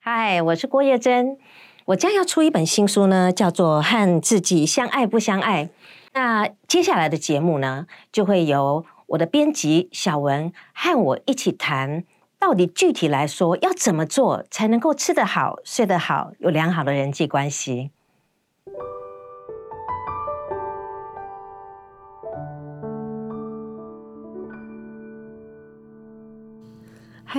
嗨，我是郭叶珍，我将要出一本新书呢，叫做《和自己相爱不相爱》。那接下来的节目呢，就会由我的编辑小文和我一起谈，到底具体来说要怎么做才能够吃得好、睡得好，有良好的人际关系。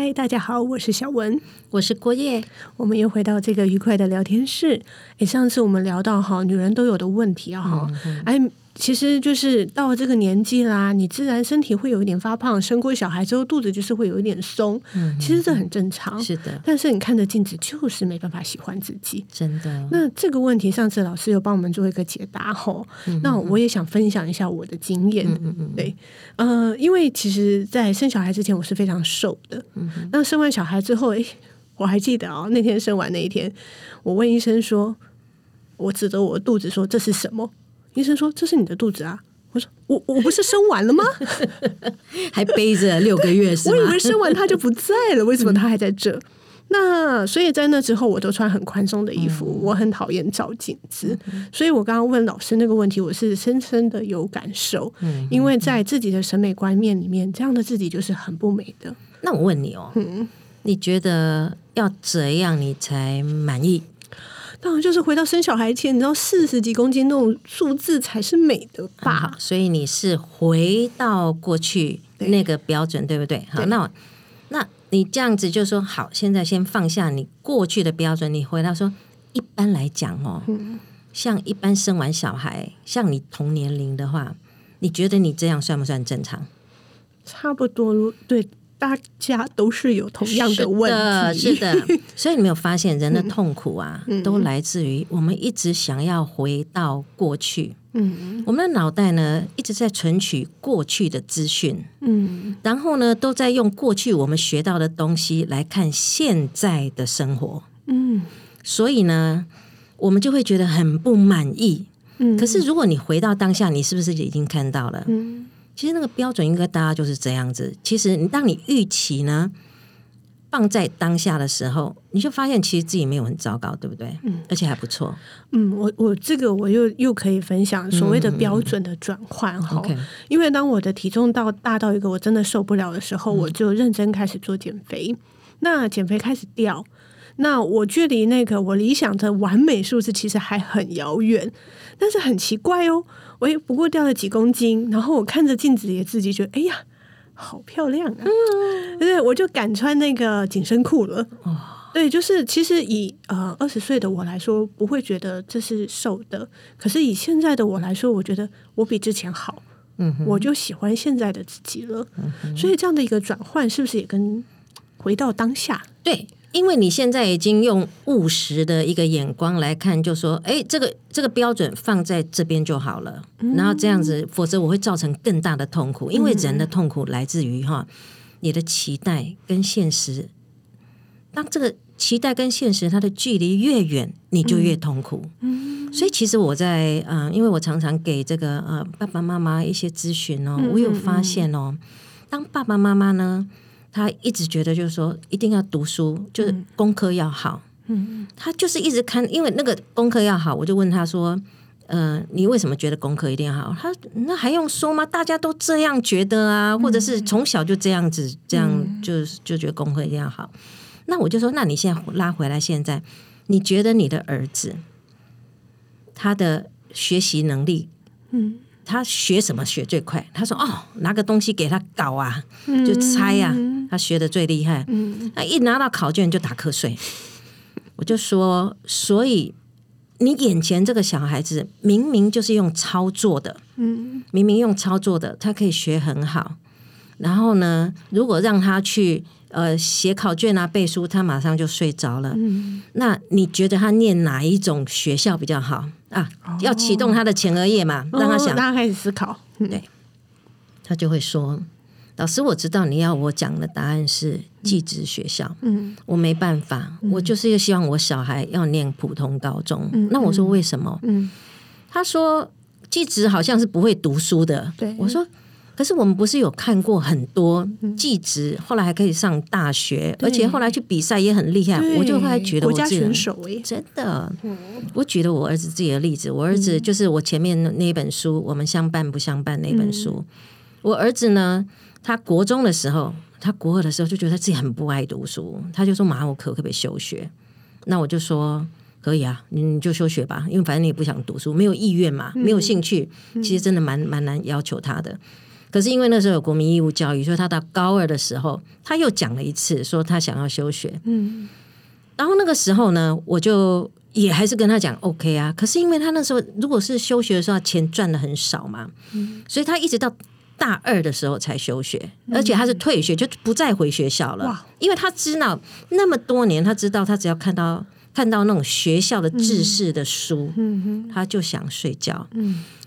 嗨，大家好，我是小文，我是郭叶，我们又回到这个愉快的聊天室。哎，上次我们聊到哈，女人都有的问题啊，哈，哎。其实就是到了这个年纪啦，你自然身体会有一点发胖，生过小孩之后肚子就是会有一点松，嗯，其实这很正常，是的。但是你看着镜子就是没办法喜欢自己，真的。那这个问题上次老师有帮我们做一个解答吼，那我也想分享一下我的经验，嗯嗯对，呃，因为其实，在生小孩之前我是非常瘦的，嗯那生完小孩之后，诶，我还记得哦，那天生完那一天，我问医生说，我指着我肚子说这是什么？医生说：“这是你的肚子啊！”我说：“我我不是生完了吗？还背着六个月是我以为生完他就不在了，为什么他还在这？那所以在那之后，我都穿很宽松的衣服。我很讨厌照镜子，所以我刚刚问老师那个问题，我是深深的有感受。嗯，因为在自己的审美观念里面，这样的自己就是很不美的。那我问你哦，你觉得要怎样你才满意？”当然就是回到生小孩前，你知道四十几公斤那种数字才是美的吧？所以你是回到过去那个标准，对不对？好，那那你这样子就说好，现在先放下你过去的标准，你回到说，一般来讲哦，像一般生完小孩，像你同年龄的话，你觉得你这样算不算正常？差不多，对。大家都是有同样的问题，是的，所以你没有发现人的痛苦啊，都来自于我们一直想要回到过去。嗯，我们的脑袋呢一直在存取过去的资讯，嗯，然后呢都在用过去我们学到的东西来看现在的生活，嗯，所以呢我们就会觉得很不满意。嗯，可是如果你回到当下，你是不是已经看到了？嗯。其实那个标准应该大家就是这样子。其实你当你预期呢放在当下的时候，你就发现其实自己没有很糟糕，对不对？嗯，而且还不错。嗯，我我这个我又又可以分享所谓的标准的转换哈。因为当我的体重到大到一个我真的受不了的时候，我就认真开始做减肥。那减肥开始掉，那我距离那个我理想的完美数字其实还很遥远。但是很奇怪哦。我也不过掉了几公斤，然后我看着镜子也自己，觉得哎呀，好漂亮啊！对，我就敢穿那个紧身裤了。哦，对，就是其实以呃二十岁的我来说，不会觉得这是瘦的，可是以现在的我来说，我觉得我比之前好。嗯，我就喜欢现在的自己了。嗯，所以这样的一个转换，是不是也跟回到当下？对。因为你现在已经用务实的一个眼光来看，就说，哎，这个这个标准放在这边就好了。然后这样子，否则我会造成更大的痛苦。因为人的痛苦来自于哈，你的期待跟现实。当这个期待跟现实它的距离越远，你就越痛苦。嗯，所以其实我在嗯，因为我常常给这个呃爸爸妈妈一些咨询哦，我有发现哦，当爸爸妈妈呢。他一直觉得就是说一定要读书，就是功课要好。嗯，他就是一直看，因为那个功课要好，我就问他说：“呃，你为什么觉得功课一定要好？”他那还用说吗？大家都这样觉得啊，或者是从小就这样子，这样就就觉得功课一定要好。那我就说，那你现在拉回来，现在你觉得你的儿子他的学习能力，嗯。他学什么学最快？他说：“哦，拿个东西给他搞啊，就猜呀。他学的最厉害。他一拿到考卷就打瞌睡。我就说，所以你眼前这个小孩子明明就是用操作的，嗯，明明用操作的，他可以学很好。然后呢，如果让他去呃写考卷啊、背书，他马上就睡着了。那你觉得他念哪一种学校比较好？”啊，要启动他的前额叶嘛，让他想，让他开始思考。对，他就会说：“老师，我知道你要我讲的答案是寄职学校，嗯，我没办法，我就是希望我小孩要念普通高中。那我说为什么？嗯，他说寄职好像是不会读书的。对，我说，可是我们不是有看过很多技职，后来还可以上大学，而且后来去比赛也很厉害。我就后来觉得，国家选手哎，真的。我举了我儿子自己的例子，我儿子就是我前面那本书《我们相伴不相伴》那本书。我儿子呢，他国中的时候，他国二的时候就觉得自己很不爱读书，他就说：“妈，我可不可以休学？”那我就说。可以啊，你就休学吧，因为反正你也不想读书，没有意愿嘛，没有兴趣，其实真的蛮蛮难要求他的。可是因为那时候有国民义务教育，所以他到高二的时候，他又讲了一次，说他想要休学。嗯，然后那个时候呢，我就也还是跟他讲 OK 啊。可是因为他那时候如果是休学的时候，钱赚的很少嘛，所以他一直到大二的时候才休学，而且他是退学，就不再回学校了。因为他知道那么多年，他知道他只要看到。看到那种学校的制式的书，他就想睡觉。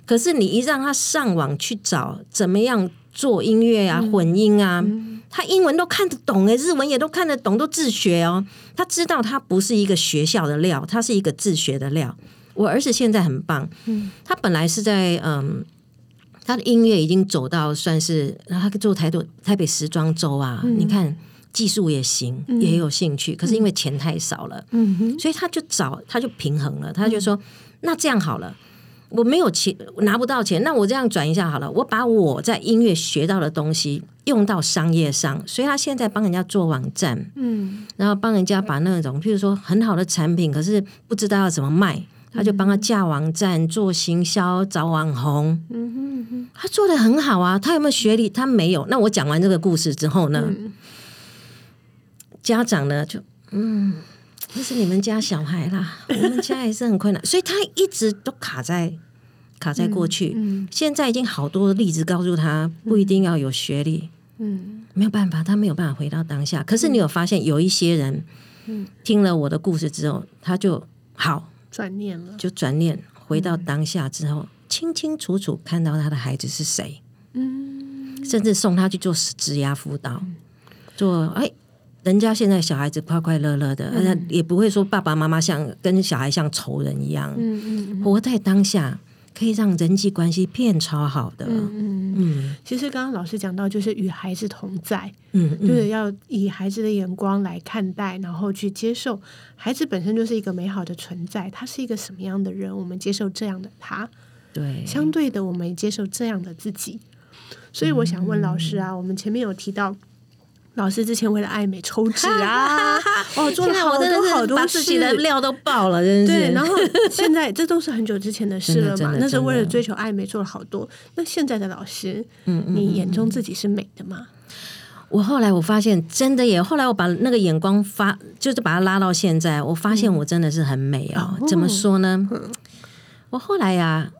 可是你一让他上网去找怎么样做音乐啊、混音啊，他英文都看得懂哎，日文也都看得懂，都自学哦。他知道他不是一个学校的料，他是一个自学的料。我儿子现在很棒，他本来是在嗯，他的音乐已经走到算是，他做台北台北时装周啊，你看。技术也行，也有兴趣，可是因为钱太少了，所以他就找，他就平衡了。他就说：“那这样好了，我没有钱，拿不到钱，那我这样转一下好了，我把我在音乐学到的东西用到商业上。所以他现在帮人家做网站，嗯，然后帮人家把那种，譬如说很好的产品，可是不知道要怎么卖，他就帮他架网站、做行销、找网红。嗯哼，他做的很好啊。他有没有学历？他没有。那我讲完这个故事之后呢？家长呢，就嗯，那是你们家小孩啦，我们家也是很困难，所以他一直都卡在卡在过去。嗯现在已经好多例子告诉他，不一定要有学历，嗯，没有办法，他没有办法回到当下。可是你有发现，有一些人，嗯，听了我的故事之后，他就好转念了，就转念回到当下之后，清清楚楚看到他的孩子是谁，嗯，甚至送他去做职涯辅导，做哎。人家现在小孩子快快乐乐的，那也不会说爸爸妈妈像跟小孩像仇人一样。嗯嗯，活在当下可以让人际关系变超好的。嗯嗯，其实刚刚老师讲到，就是与孩子同在，嗯，就是要以孩子的眼光来看待，然后去接受孩子本身就是一个美好的存在，他是一个什么样的人，我们接受这样的他。对，相对的，我们也接受这样的自己。所以我想问老师啊，我们前面有提到。老师之前为了爱美抽脂啊，哦，做了好多好多事，把自己的料都爆了，真是。对，然后现在这都是很久之前的事了嘛？那是为了追求爱美做了好多。那现在的老师，嗯，你眼中自己是美的吗？我后来我发现真的耶。后来我把那个眼光发，就是把它拉到现在，我发现我真的是很美哦。怎么说呢？我后来呀，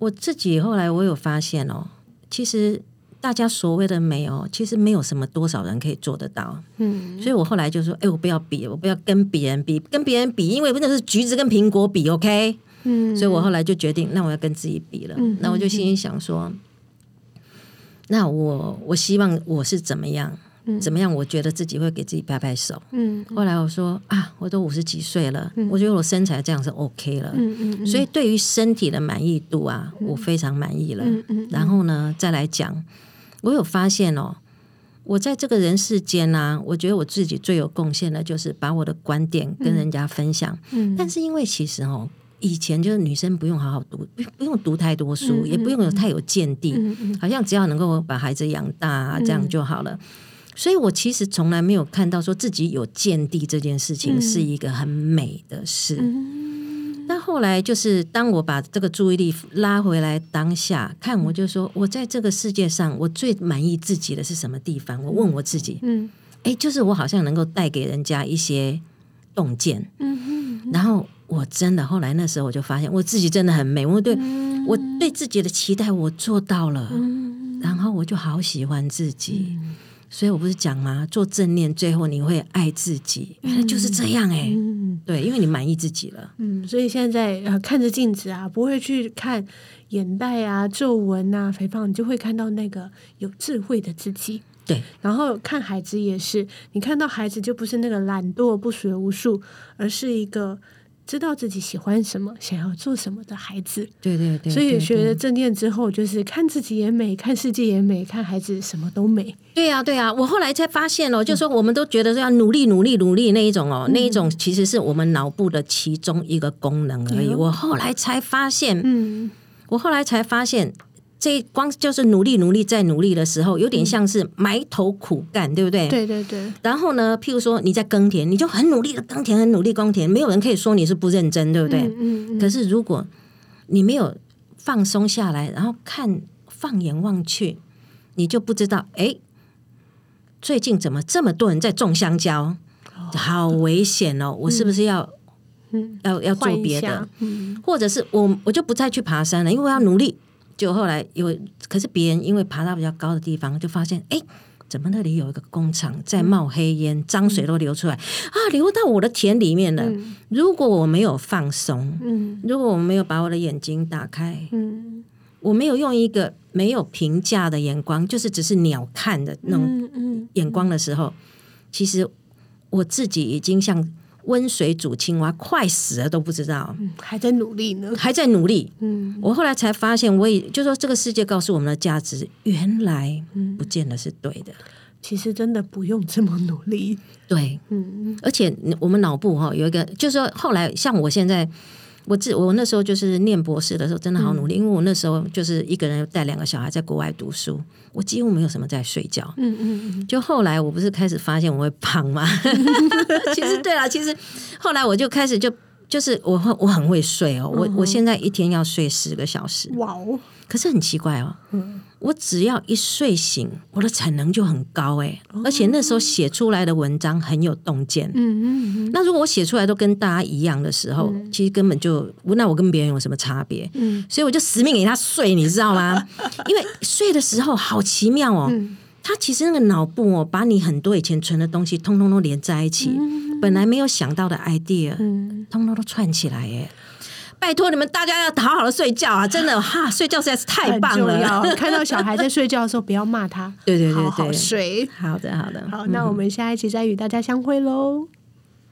我自己后来我有发现哦，其实。大家所谓的美哦，其实没有什么多少人可以做得到。嗯，所以我后来就说：“哎，我不要比，我不要跟别人比，跟别人比，因为真的是橘子跟苹果比，OK？嗯，所以我后来就决定，那我要跟自己比了。那我就心里想说，那我我希望我是怎么样，怎么样？我觉得自己会给自己拍拍手。嗯，后来我说啊，我都五十几岁了，我觉得我身材这样是 OK 了。嗯嗯，所以对于身体的满意度啊，我非常满意了。嗯嗯，然后呢，再来讲。我有发现哦，我在这个人世间呢，我觉得我自己最有贡献的，就是把我的观点跟人家分享。嗯，但是因为其实哦，以前就是女生不用好好读，不不用读太多书，也不用有太有见地，好像只要能够把孩子养大这样就好了。所以我其实从来没有看到说自己有见地这件事情是一个很美的事。那后来就是，当我把这个注意力拉回来当下看，我就说，我在这个世界上，我最满意自己的是什么地方？我问我自己，嗯，哎，就是我好像能够带给人家一些洞见，嗯然后我真的后来那时候我就发现，我自己真的很美，我对我对自己的期待我做到了，然后我就好喜欢自己。所以我不是讲吗？做正念，最后你会爱自己，原来就是这样哎。对，因为你满意自己了。嗯，所以现在呃看着镜子啊，不会去看眼袋啊、皱纹啊、肥胖，你就会看到那个有智慧的自己。对，然后看孩子也是，你看到孩子就不是那个懒惰不学无术，而是一个知道自己喜欢什么，想要做什么的孩子。对对对，所以学了正念之后，就是看自己也美，看世界也美，看孩子什么都美。对呀对呀，我后来才发现哦，就是说我们都觉得要努力努力努力那一种哦，那一种其实是我们脑部的其中一个功能而已。我后来才发现，嗯，我后来才发现。这光就是努力努力再努力的时候，有点像是埋头苦干，对不对？对对对。然后呢，譬如说你在耕田，你就很努力的耕田，很努力耕田，没有人可以说你是不认真，对不对？嗯嗯。可是如果你没有放松下来，然后看放眼望去，你就不知道，哎，最近怎么这么多人在种香蕉？好危险哦！我是不是要要要做别的？嗯。或者是我我就不再去爬山了，因为我要努力。就后来有，可是别人因为爬到比较高的地方，就发现，哎，怎么那里有一个工厂在冒黑烟，脏水都流出来。啊，流到我的田里面了。如果我没有放松，嗯，如果我没有把我的眼睛打开，嗯，我没有用一个没有评价的眼光，就是只是鸟看的那种眼光的时候，其实我自己已经像。温水煮青蛙，快死了都不知道，还在努力呢，还在努力。嗯，我后来才发现，我也就说这个世界告诉我们的价值，原来不见得是对的。其实真的不用这么努力。对，嗯，而且我们脑部哈有一个，就是说后来像我现在。我自我那时候就是念博士的时候，真的好努力，因为我那时候就是一个人带两个小孩在国外读书，我几乎没有什么在睡觉。嗯嗯嗯。就后来我不是开始发现我会胖吗？其实对了，其实后来我就开始就就是我我很会睡哦，我我现在一天要睡十个小时。哇哦！可是很奇怪哦。嗯。我只要一睡醒，我的产能就很高哎，而且那时候写出来的文章很有洞见。嗯嗯那如果我写出来都跟大家一样的时候，其实根本就那我跟别人有什么差别？嗯，所以我就死命给他睡，你知道吗？因为睡的时候好奇妙哦，他其实那个脑部哦，把你很多以前存的东西通通都连在一起，本来没有想到的 idea，通通都串起来耶。拜托你们大家要好好的睡觉啊！真的 哈，睡觉实在是太棒了。看到小孩在睡觉的时候，不要骂他。对对对对，好好睡。好的好的，好，那我们下一期再与大家相会喽。